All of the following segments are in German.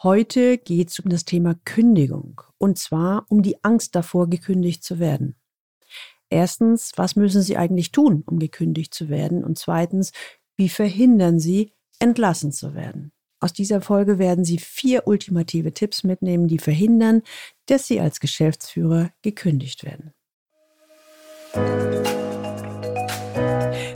Heute geht es um das Thema Kündigung und zwar um die Angst davor, gekündigt zu werden. Erstens, was müssen Sie eigentlich tun, um gekündigt zu werden? Und zweitens, wie verhindern Sie, entlassen zu werden? Aus dieser Folge werden Sie vier ultimative Tipps mitnehmen, die verhindern, dass Sie als Geschäftsführer gekündigt werden.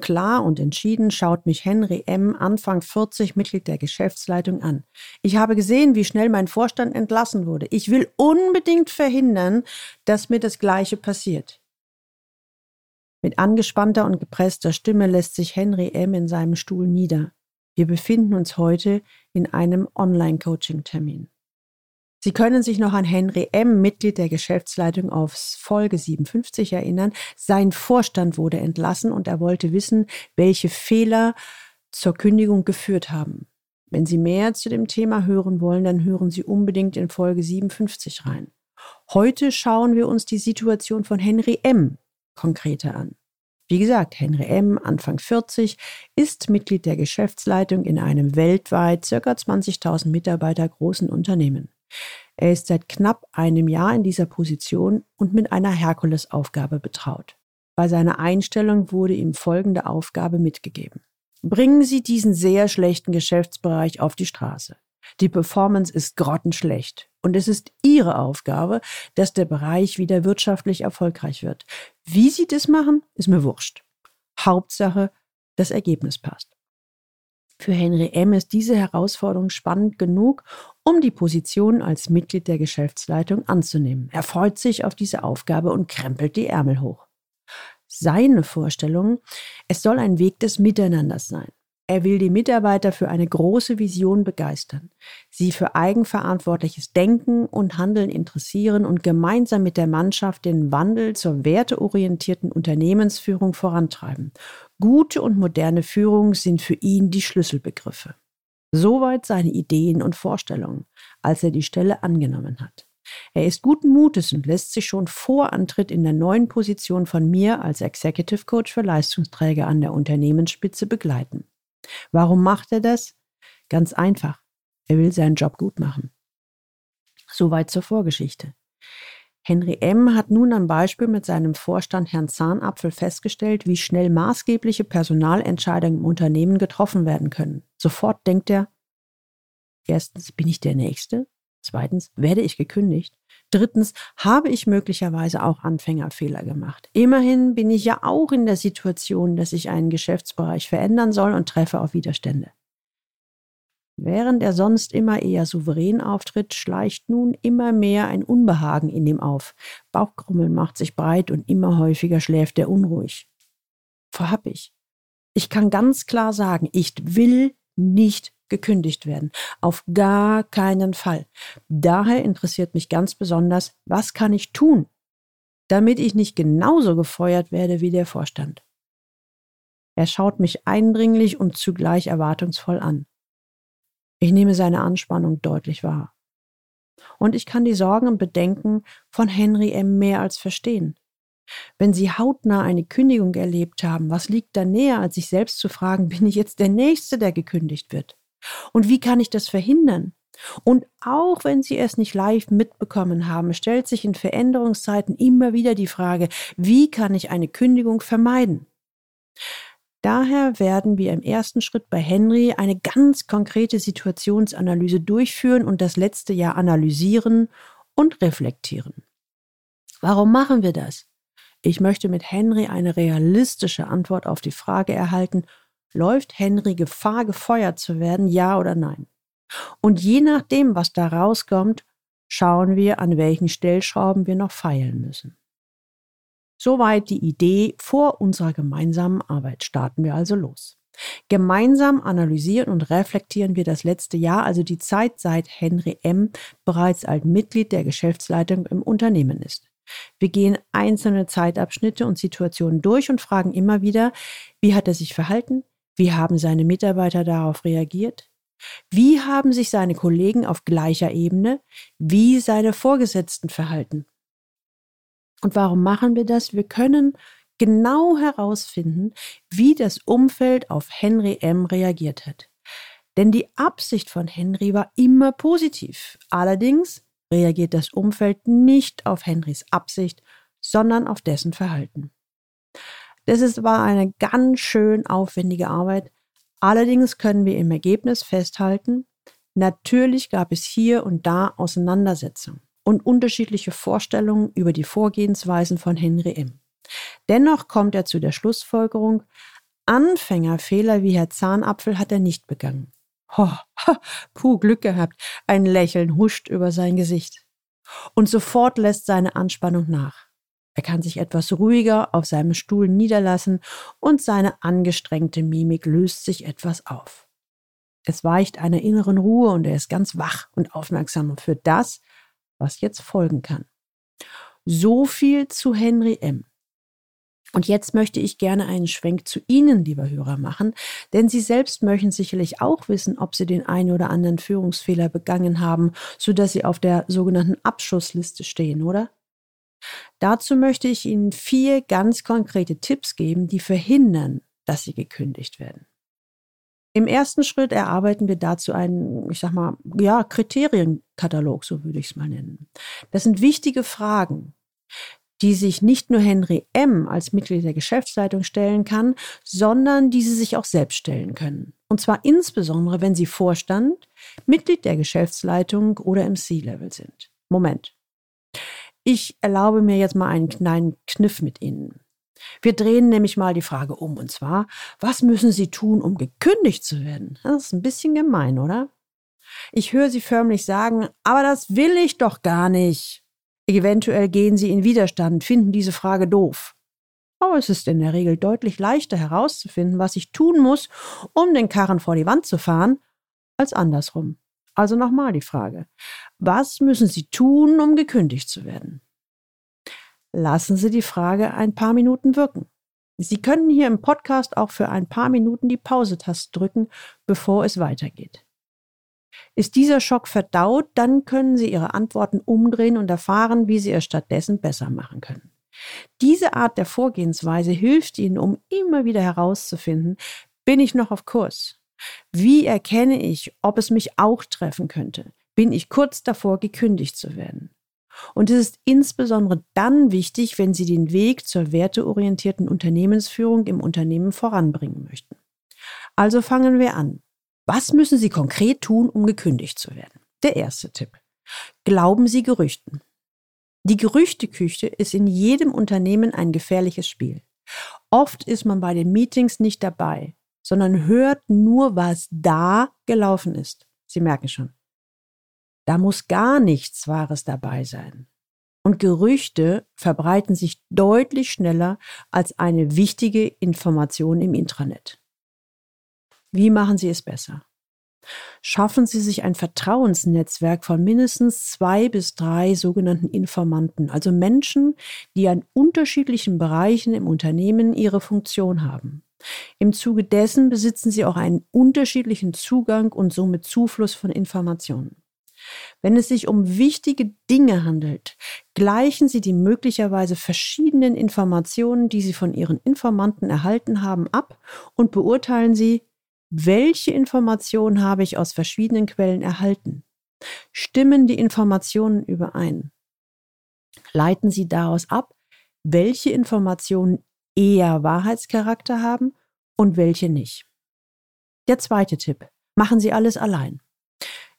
Klar und entschieden schaut mich Henry M., Anfang 40, Mitglied der Geschäftsleitung an. Ich habe gesehen, wie schnell mein Vorstand entlassen wurde. Ich will unbedingt verhindern, dass mir das Gleiche passiert. Mit angespannter und gepresster Stimme lässt sich Henry M. in seinem Stuhl nieder. Wir befinden uns heute in einem Online-Coaching-Termin. Sie können sich noch an Henry M., Mitglied der Geschäftsleitung aufs Folge 57 erinnern. Sein Vorstand wurde entlassen und er wollte wissen, welche Fehler zur Kündigung geführt haben. Wenn Sie mehr zu dem Thema hören wollen, dann hören Sie unbedingt in Folge 57 rein. Heute schauen wir uns die Situation von Henry M. konkreter an. Wie gesagt, Henry M., Anfang 40, ist Mitglied der Geschäftsleitung in einem weltweit ca. 20.000 Mitarbeiter großen Unternehmen. Er ist seit knapp einem Jahr in dieser Position und mit einer Herkulesaufgabe betraut. Bei seiner Einstellung wurde ihm folgende Aufgabe mitgegeben. Bringen Sie diesen sehr schlechten Geschäftsbereich auf die Straße. Die Performance ist grottenschlecht und es ist Ihre Aufgabe, dass der Bereich wieder wirtschaftlich erfolgreich wird. Wie Sie das machen, ist mir wurscht. Hauptsache, das Ergebnis passt. Für Henry M. ist diese Herausforderung spannend genug, um die Position als Mitglied der Geschäftsleitung anzunehmen. Er freut sich auf diese Aufgabe und krempelt die Ärmel hoch. Seine Vorstellung, es soll ein Weg des Miteinanders sein. Er will die Mitarbeiter für eine große Vision begeistern, sie für eigenverantwortliches Denken und Handeln interessieren und gemeinsam mit der Mannschaft den Wandel zur werteorientierten Unternehmensführung vorantreiben. Gute und moderne Führung sind für ihn die Schlüsselbegriffe. Soweit seine Ideen und Vorstellungen, als er die Stelle angenommen hat. Er ist guten Mutes und lässt sich schon vor Antritt in der neuen Position von mir als Executive Coach für Leistungsträger an der Unternehmensspitze begleiten. Warum macht er das? Ganz einfach. Er will seinen Job gut machen. Soweit zur Vorgeschichte. Henry M. hat nun am Beispiel mit seinem Vorstand Herrn Zahnapfel festgestellt, wie schnell maßgebliche Personalentscheidungen im Unternehmen getroffen werden können. Sofort denkt er, erstens, bin ich der Nächste? Zweitens, werde ich gekündigt? Drittens, habe ich möglicherweise auch Anfängerfehler gemacht? Immerhin bin ich ja auch in der Situation, dass ich einen Geschäftsbereich verändern soll und treffe auf Widerstände. Während er sonst immer eher souverän auftritt, schleicht nun immer mehr ein Unbehagen in ihm auf. Bauchkrummeln macht sich breit und immer häufiger schläft er unruhig. Vorhab ich. Ich kann ganz klar sagen, ich will nicht gekündigt werden. Auf gar keinen Fall. Daher interessiert mich ganz besonders, was kann ich tun, damit ich nicht genauso gefeuert werde wie der Vorstand. Er schaut mich eindringlich und zugleich erwartungsvoll an. Ich nehme seine Anspannung deutlich wahr. Und ich kann die Sorgen und Bedenken von Henry M. mehr als verstehen. Wenn Sie hautnah eine Kündigung erlebt haben, was liegt da näher, als sich selbst zu fragen, bin ich jetzt der Nächste, der gekündigt wird? Und wie kann ich das verhindern? Und auch wenn Sie es nicht live mitbekommen haben, stellt sich in Veränderungszeiten immer wieder die Frage, wie kann ich eine Kündigung vermeiden? Daher werden wir im ersten Schritt bei Henry eine ganz konkrete Situationsanalyse durchführen und das letzte Jahr analysieren und reflektieren. Warum machen wir das? Ich möchte mit Henry eine realistische Antwort auf die Frage erhalten, läuft Henry Gefahr, gefeuert zu werden, ja oder nein? Und je nachdem, was da rauskommt, schauen wir, an welchen Stellschrauben wir noch feilen müssen. Soweit die Idee vor unserer gemeinsamen Arbeit. Starten wir also los. Gemeinsam analysieren und reflektieren wir das letzte Jahr, also die Zeit seit Henry M. bereits als Mitglied der Geschäftsleitung im Unternehmen ist. Wir gehen einzelne Zeitabschnitte und Situationen durch und fragen immer wieder, wie hat er sich verhalten? Wie haben seine Mitarbeiter darauf reagiert? Wie haben sich seine Kollegen auf gleicher Ebene, wie seine Vorgesetzten verhalten? Und warum machen wir das? Wir können genau herausfinden, wie das Umfeld auf Henry M. reagiert hat. Denn die Absicht von Henry war immer positiv. Allerdings reagiert das Umfeld nicht auf Henrys Absicht, sondern auf dessen Verhalten. Das ist, war eine ganz schön aufwendige Arbeit. Allerdings können wir im Ergebnis festhalten, natürlich gab es hier und da Auseinandersetzungen und unterschiedliche Vorstellungen über die Vorgehensweisen von Henry M. Dennoch kommt er zu der Schlussfolgerung, Anfängerfehler wie Herr Zahnapfel hat er nicht begangen. Ho, ha, puh, Glück gehabt. Ein Lächeln huscht über sein Gesicht. Und sofort lässt seine Anspannung nach. Er kann sich etwas ruhiger auf seinem Stuhl niederlassen und seine angestrengte Mimik löst sich etwas auf. Es weicht einer inneren Ruhe und er ist ganz wach und aufmerksam für das, was jetzt folgen kann. So viel zu Henry M. Und jetzt möchte ich gerne einen Schwenk zu Ihnen, lieber Hörer, machen, denn Sie selbst möchten sicherlich auch wissen, ob Sie den einen oder anderen Führungsfehler begangen haben, sodass Sie auf der sogenannten Abschussliste stehen, oder? Dazu möchte ich Ihnen vier ganz konkrete Tipps geben, die verhindern, dass Sie gekündigt werden. Im ersten Schritt erarbeiten wir dazu einen, ich sag mal, ja, Kriterienkatalog, so würde ich es mal nennen. Das sind wichtige Fragen, die sich nicht nur Henry M. als Mitglied der Geschäftsleitung stellen kann, sondern die sie sich auch selbst stellen können. Und zwar insbesondere, wenn sie Vorstand, Mitglied der Geschäftsleitung oder im C-Level sind. Moment. Ich erlaube mir jetzt mal einen kleinen Kniff mit Ihnen. Wir drehen nämlich mal die Frage um, und zwar, was müssen Sie tun, um gekündigt zu werden? Das ist ein bisschen gemein, oder? Ich höre Sie förmlich sagen, aber das will ich doch gar nicht. Eventuell gehen sie in Widerstand, finden diese Frage doof. Aber es ist in der Regel deutlich leichter herauszufinden, was ich tun muss, um den Karren vor die Wand zu fahren, als andersrum. Also nochmal die Frage, was müssen Sie tun, um gekündigt zu werden? Lassen Sie die Frage ein paar Minuten wirken. Sie können hier im Podcast auch für ein paar Minuten die Pause-Taste drücken, bevor es weitergeht. Ist dieser Schock verdaut, dann können Sie Ihre Antworten umdrehen und erfahren, wie Sie es stattdessen besser machen können. Diese Art der Vorgehensweise hilft Ihnen, um immer wieder herauszufinden, bin ich noch auf Kurs? Wie erkenne ich, ob es mich auch treffen könnte? Bin ich kurz davor, gekündigt zu werden? Und es ist insbesondere dann wichtig, wenn Sie den Weg zur werteorientierten Unternehmensführung im Unternehmen voranbringen möchten. Also fangen wir an. Was müssen Sie konkret tun, um gekündigt zu werden? Der erste Tipp. Glauben Sie Gerüchten. Die Gerüchteküche ist in jedem Unternehmen ein gefährliches Spiel. Oft ist man bei den Meetings nicht dabei, sondern hört nur, was da gelaufen ist. Sie merken schon. Da muss gar nichts Wahres dabei sein. Und Gerüchte verbreiten sich deutlich schneller als eine wichtige Information im Intranet. Wie machen Sie es besser? Schaffen Sie sich ein Vertrauensnetzwerk von mindestens zwei bis drei sogenannten Informanten, also Menschen, die an unterschiedlichen Bereichen im Unternehmen ihre Funktion haben. Im Zuge dessen besitzen Sie auch einen unterschiedlichen Zugang und somit Zufluss von Informationen. Wenn es sich um wichtige Dinge handelt, gleichen Sie die möglicherweise verschiedenen Informationen, die Sie von Ihren Informanten erhalten haben, ab und beurteilen Sie, welche Informationen habe ich aus verschiedenen Quellen erhalten? Stimmen die Informationen überein? Leiten Sie daraus ab, welche Informationen eher Wahrheitscharakter haben und welche nicht. Der zweite Tipp. Machen Sie alles allein.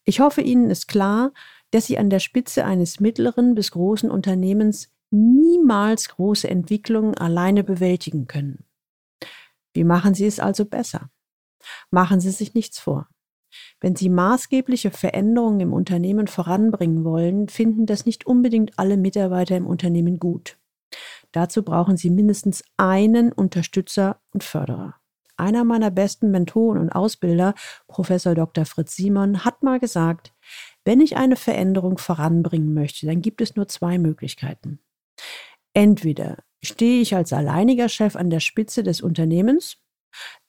Ich hoffe, Ihnen ist klar, dass Sie an der Spitze eines mittleren bis großen Unternehmens niemals große Entwicklungen alleine bewältigen können. Wie machen Sie es also besser? Machen Sie sich nichts vor. Wenn Sie maßgebliche Veränderungen im Unternehmen voranbringen wollen, finden das nicht unbedingt alle Mitarbeiter im Unternehmen gut. Dazu brauchen Sie mindestens einen Unterstützer und Förderer. Einer meiner besten Mentoren und Ausbilder, Professor Dr. Fritz Simon, hat mal gesagt, wenn ich eine Veränderung voranbringen möchte, dann gibt es nur zwei Möglichkeiten. Entweder stehe ich als alleiniger Chef an der Spitze des Unternehmens,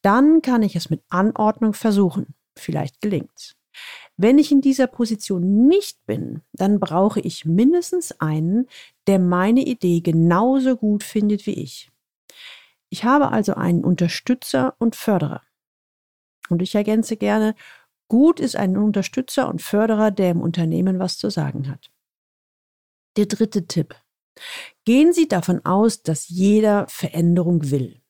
dann kann ich es mit Anordnung versuchen. Vielleicht gelingt's. Wenn ich in dieser Position nicht bin, dann brauche ich mindestens einen, der meine Idee genauso gut findet wie ich. Ich habe also einen Unterstützer und Förderer. Und ich ergänze gerne, gut ist ein Unterstützer und Förderer, der im Unternehmen was zu sagen hat. Der dritte Tipp. Gehen Sie davon aus, dass jeder Veränderung will.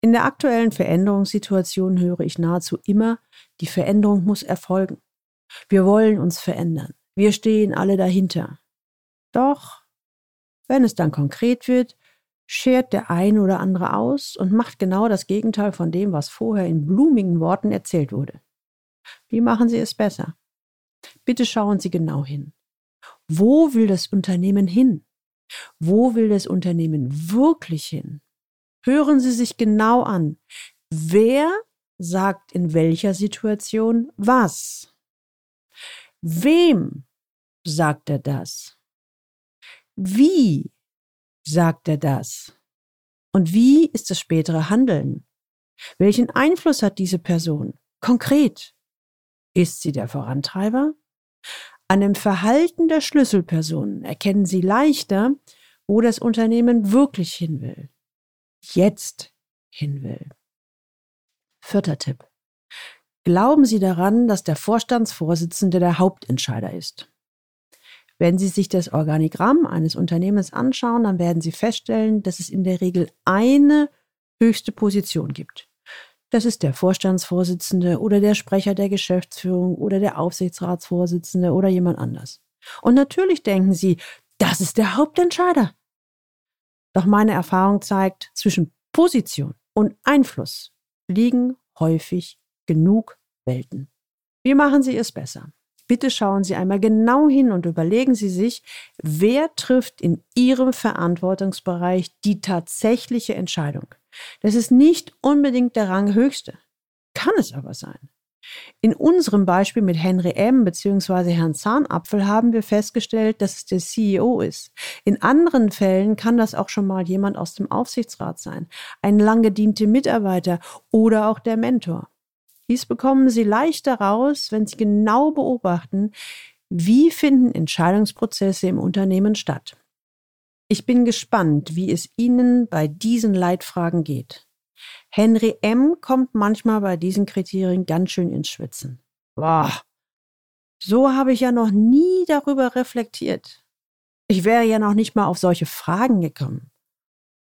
In der aktuellen Veränderungssituation höre ich nahezu immer, die Veränderung muss erfolgen. Wir wollen uns verändern. Wir stehen alle dahinter. Doch, wenn es dann konkret wird, schert der ein oder andere aus und macht genau das Gegenteil von dem, was vorher in blumigen Worten erzählt wurde. Wie machen Sie es besser? Bitte schauen Sie genau hin. Wo will das Unternehmen hin? Wo will das Unternehmen wirklich hin? Hören Sie sich genau an. Wer sagt in welcher Situation was? Wem sagt er das? Wie sagt er das? Und wie ist das spätere Handeln? Welchen Einfluss hat diese Person? Konkret. Ist sie der Vorantreiber? An dem Verhalten der Schlüsselpersonen erkennen Sie leichter, wo das Unternehmen wirklich hin will. Jetzt hin will. Vierter Tipp. Glauben Sie daran, dass der Vorstandsvorsitzende der Hauptentscheider ist. Wenn Sie sich das Organigramm eines Unternehmens anschauen, dann werden Sie feststellen, dass es in der Regel eine höchste Position gibt. Das ist der Vorstandsvorsitzende oder der Sprecher der Geschäftsführung oder der Aufsichtsratsvorsitzende oder jemand anders. Und natürlich denken Sie, das ist der Hauptentscheider. Doch meine Erfahrung zeigt, zwischen Position und Einfluss liegen häufig genug Welten. Wie machen Sie es besser? Bitte schauen Sie einmal genau hin und überlegen Sie sich, wer trifft in Ihrem Verantwortungsbereich die tatsächliche Entscheidung. Das ist nicht unbedingt der Ranghöchste, kann es aber sein. In unserem Beispiel mit Henry M. bzw. Herrn Zahnapfel haben wir festgestellt, dass es der CEO ist. In anderen Fällen kann das auch schon mal jemand aus dem Aufsichtsrat sein, ein lang gediente Mitarbeiter oder auch der Mentor. Dies bekommen Sie leichter raus, wenn Sie genau beobachten, wie finden Entscheidungsprozesse im Unternehmen statt. Ich bin gespannt, wie es Ihnen bei diesen Leitfragen geht. Henry M. kommt manchmal bei diesen Kriterien ganz schön ins Schwitzen. Boah, so habe ich ja noch nie darüber reflektiert. Ich wäre ja noch nicht mal auf solche Fragen gekommen.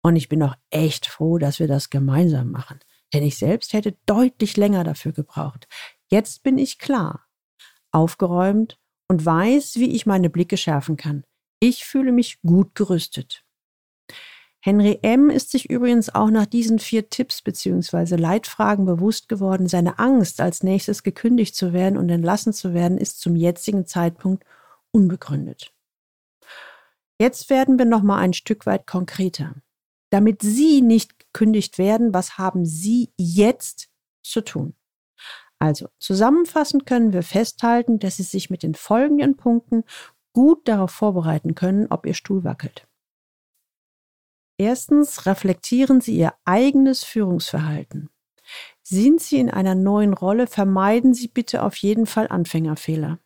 Und ich bin doch echt froh, dass wir das gemeinsam machen. Denn ich selbst hätte deutlich länger dafür gebraucht. Jetzt bin ich klar, aufgeräumt und weiß, wie ich meine Blicke schärfen kann. Ich fühle mich gut gerüstet. Henry M. ist sich übrigens auch nach diesen vier Tipps bzw. Leitfragen bewusst geworden, seine Angst, als nächstes gekündigt zu werden und entlassen zu werden, ist zum jetzigen Zeitpunkt unbegründet. Jetzt werden wir noch mal ein Stück weit konkreter. Damit Sie nicht gekündigt werden, was haben Sie jetzt zu tun? Also zusammenfassend können wir festhalten, dass Sie sich mit den folgenden Punkten gut darauf vorbereiten können, ob Ihr Stuhl wackelt. Erstens reflektieren Sie Ihr eigenes Führungsverhalten. Sind Sie in einer neuen Rolle, vermeiden Sie bitte auf jeden Fall Anfängerfehler.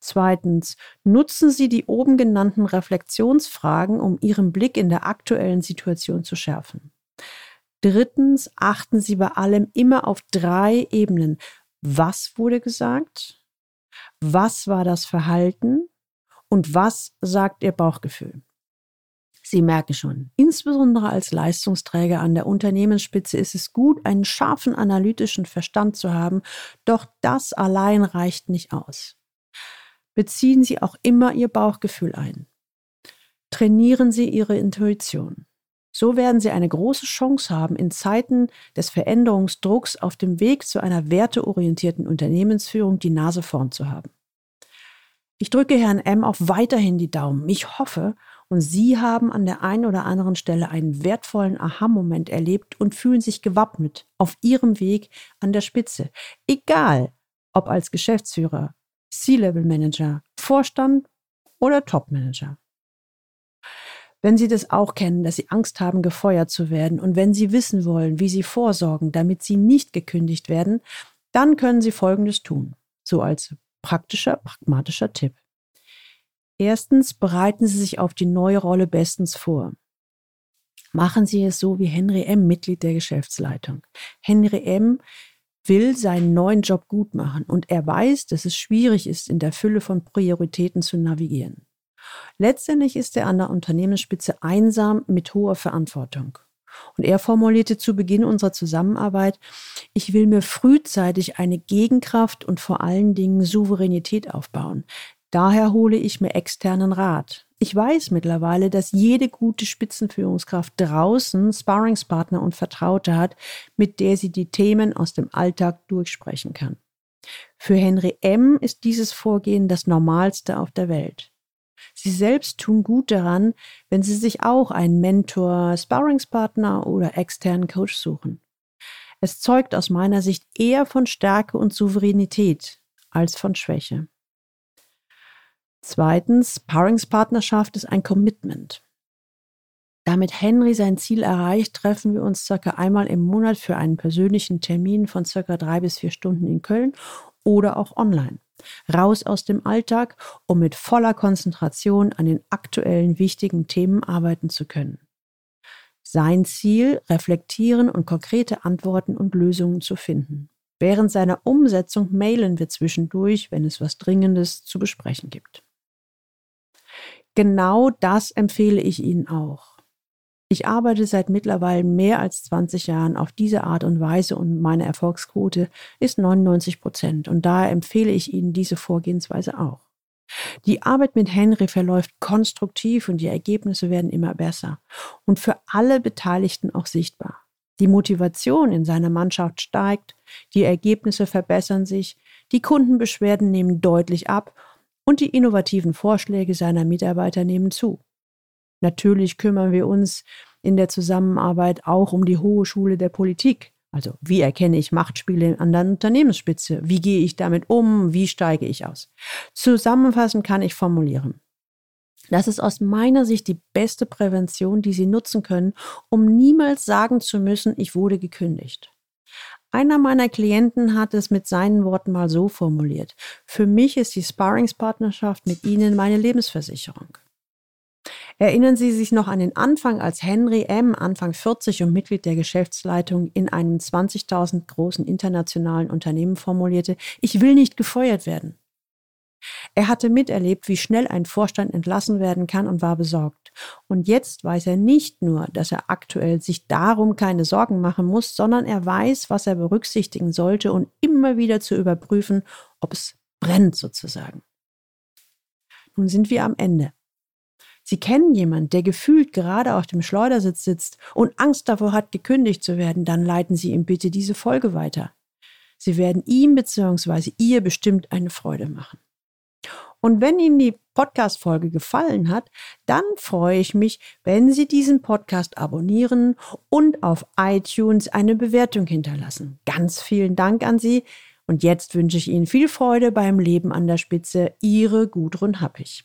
Zweitens, nutzen Sie die oben genannten Reflexionsfragen, um Ihren Blick in der aktuellen Situation zu schärfen. Drittens, achten Sie bei allem immer auf drei Ebenen. Was wurde gesagt? was war das Verhalten und was sagt Ihr Bauchgefühl. Sie merken schon, insbesondere als Leistungsträger an der Unternehmensspitze ist es gut, einen scharfen analytischen Verstand zu haben, doch das allein reicht nicht aus. Beziehen Sie auch immer Ihr Bauchgefühl ein. Trainieren Sie Ihre Intuition. So werden Sie eine große Chance haben, in Zeiten des Veränderungsdrucks auf dem Weg zu einer werteorientierten Unternehmensführung die Nase vorn zu haben. Ich drücke Herrn M auch weiterhin die Daumen. Ich hoffe, und Sie haben an der einen oder anderen Stelle einen wertvollen Aha-Moment erlebt und fühlen sich gewappnet auf Ihrem Weg an der Spitze. Egal, ob als Geschäftsführer, C-Level-Manager, Vorstand oder Top-Manager. Wenn Sie das auch kennen, dass Sie Angst haben, gefeuert zu werden und wenn Sie wissen wollen, wie Sie vorsorgen, damit Sie nicht gekündigt werden, dann können Sie Folgendes tun. So als praktischer, pragmatischer Tipp. Erstens bereiten Sie sich auf die neue Rolle bestens vor. Machen Sie es so wie Henry M., Mitglied der Geschäftsleitung. Henry M. will seinen neuen Job gut machen und er weiß, dass es schwierig ist, in der Fülle von Prioritäten zu navigieren. Letztendlich ist er an der Unternehmensspitze einsam mit hoher Verantwortung. Und er formulierte zu Beginn unserer Zusammenarbeit, ich will mir frühzeitig eine Gegenkraft und vor allen Dingen Souveränität aufbauen. Daher hole ich mir externen Rat. Ich weiß mittlerweile, dass jede gute Spitzenführungskraft draußen Sparringspartner und Vertraute hat, mit der sie die Themen aus dem Alltag durchsprechen kann. Für Henry M. ist dieses Vorgehen das Normalste auf der Welt. Sie selbst tun gut daran, wenn Sie sich auch einen Mentor, Sparringspartner oder externen Coach suchen. Es zeugt aus meiner Sicht eher von Stärke und Souveränität als von Schwäche. Zweitens, Sparringspartnerschaft ist ein Commitment. Damit Henry sein Ziel erreicht, treffen wir uns circa einmal im Monat für einen persönlichen Termin von circa drei bis vier Stunden in Köln oder auch online raus aus dem Alltag, um mit voller Konzentration an den aktuellen wichtigen Themen arbeiten zu können. Sein Ziel, reflektieren und konkrete Antworten und Lösungen zu finden. Während seiner Umsetzung mailen wir zwischendurch, wenn es was Dringendes zu besprechen gibt. Genau das empfehle ich Ihnen auch. Ich arbeite seit mittlerweile mehr als 20 Jahren auf diese Art und Weise und meine Erfolgsquote ist 99 Prozent und daher empfehle ich Ihnen diese Vorgehensweise auch. Die Arbeit mit Henry verläuft konstruktiv und die Ergebnisse werden immer besser und für alle Beteiligten auch sichtbar. Die Motivation in seiner Mannschaft steigt, die Ergebnisse verbessern sich, die Kundenbeschwerden nehmen deutlich ab und die innovativen Vorschläge seiner Mitarbeiter nehmen zu. Natürlich kümmern wir uns in der Zusammenarbeit auch um die hohe Schule der Politik. Also wie erkenne ich Machtspiele an der Unternehmensspitze? Wie gehe ich damit um? Wie steige ich aus? Zusammenfassend kann ich formulieren. Das ist aus meiner Sicht die beste Prävention, die Sie nutzen können, um niemals sagen zu müssen, ich wurde gekündigt. Einer meiner Klienten hat es mit seinen Worten mal so formuliert. Für mich ist die Sparringspartnerschaft mit Ihnen meine Lebensversicherung. Erinnern Sie sich noch an den Anfang, als Henry M., Anfang 40 und Mitglied der Geschäftsleitung, in einem 20.000 großen internationalen Unternehmen formulierte, ich will nicht gefeuert werden. Er hatte miterlebt, wie schnell ein Vorstand entlassen werden kann und war besorgt. Und jetzt weiß er nicht nur, dass er aktuell sich darum keine Sorgen machen muss, sondern er weiß, was er berücksichtigen sollte und immer wieder zu überprüfen, ob es brennt sozusagen. Nun sind wir am Ende. Sie kennen jemanden, der gefühlt gerade auf dem Schleudersitz sitzt und Angst davor hat, gekündigt zu werden, dann leiten Sie ihm bitte diese Folge weiter. Sie werden ihm bzw. ihr bestimmt eine Freude machen. Und wenn Ihnen die Podcast-Folge gefallen hat, dann freue ich mich, wenn Sie diesen Podcast abonnieren und auf iTunes eine Bewertung hinterlassen. Ganz vielen Dank an Sie. Und jetzt wünsche ich Ihnen viel Freude beim Leben an der Spitze. Ihre Gudrun Happig.